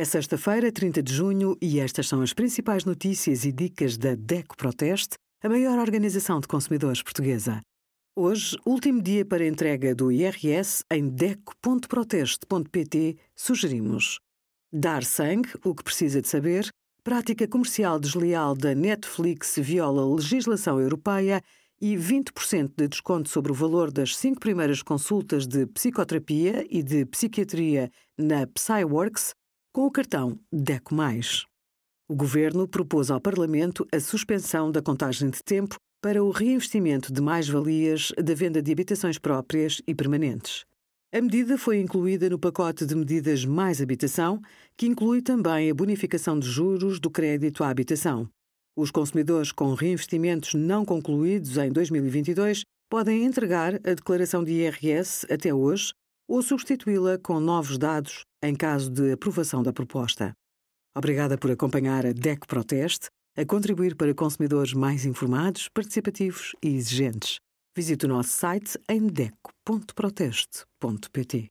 É sexta-feira, 30 de junho, e estas são as principais notícias e dicas da DECO Proteste, a maior organização de consumidores portuguesa. Hoje, último dia para entrega do IRS em DECO.proteste.pt, sugerimos dar sangue, o que precisa de saber, prática comercial desleal da Netflix viola legislação europeia e 20% de desconto sobre o valor das cinco primeiras consultas de psicoterapia e de psiquiatria na PsyWorks com o cartão DECO. O Governo propôs ao Parlamento a suspensão da contagem de tempo para o reinvestimento de mais-valias da venda de habitações próprias e permanentes. A medida foi incluída no pacote de medidas Mais Habitação, que inclui também a bonificação de juros do crédito à habitação. Os consumidores com reinvestimentos não concluídos em 2022 podem entregar a declaração de IRS até hoje ou substituí-la com novos dados em caso de aprovação da proposta. Obrigada por acompanhar a DEC Proteste, a contribuir para consumidores mais informados, participativos e exigentes. Visite o nosso site em deco.proteste.pt.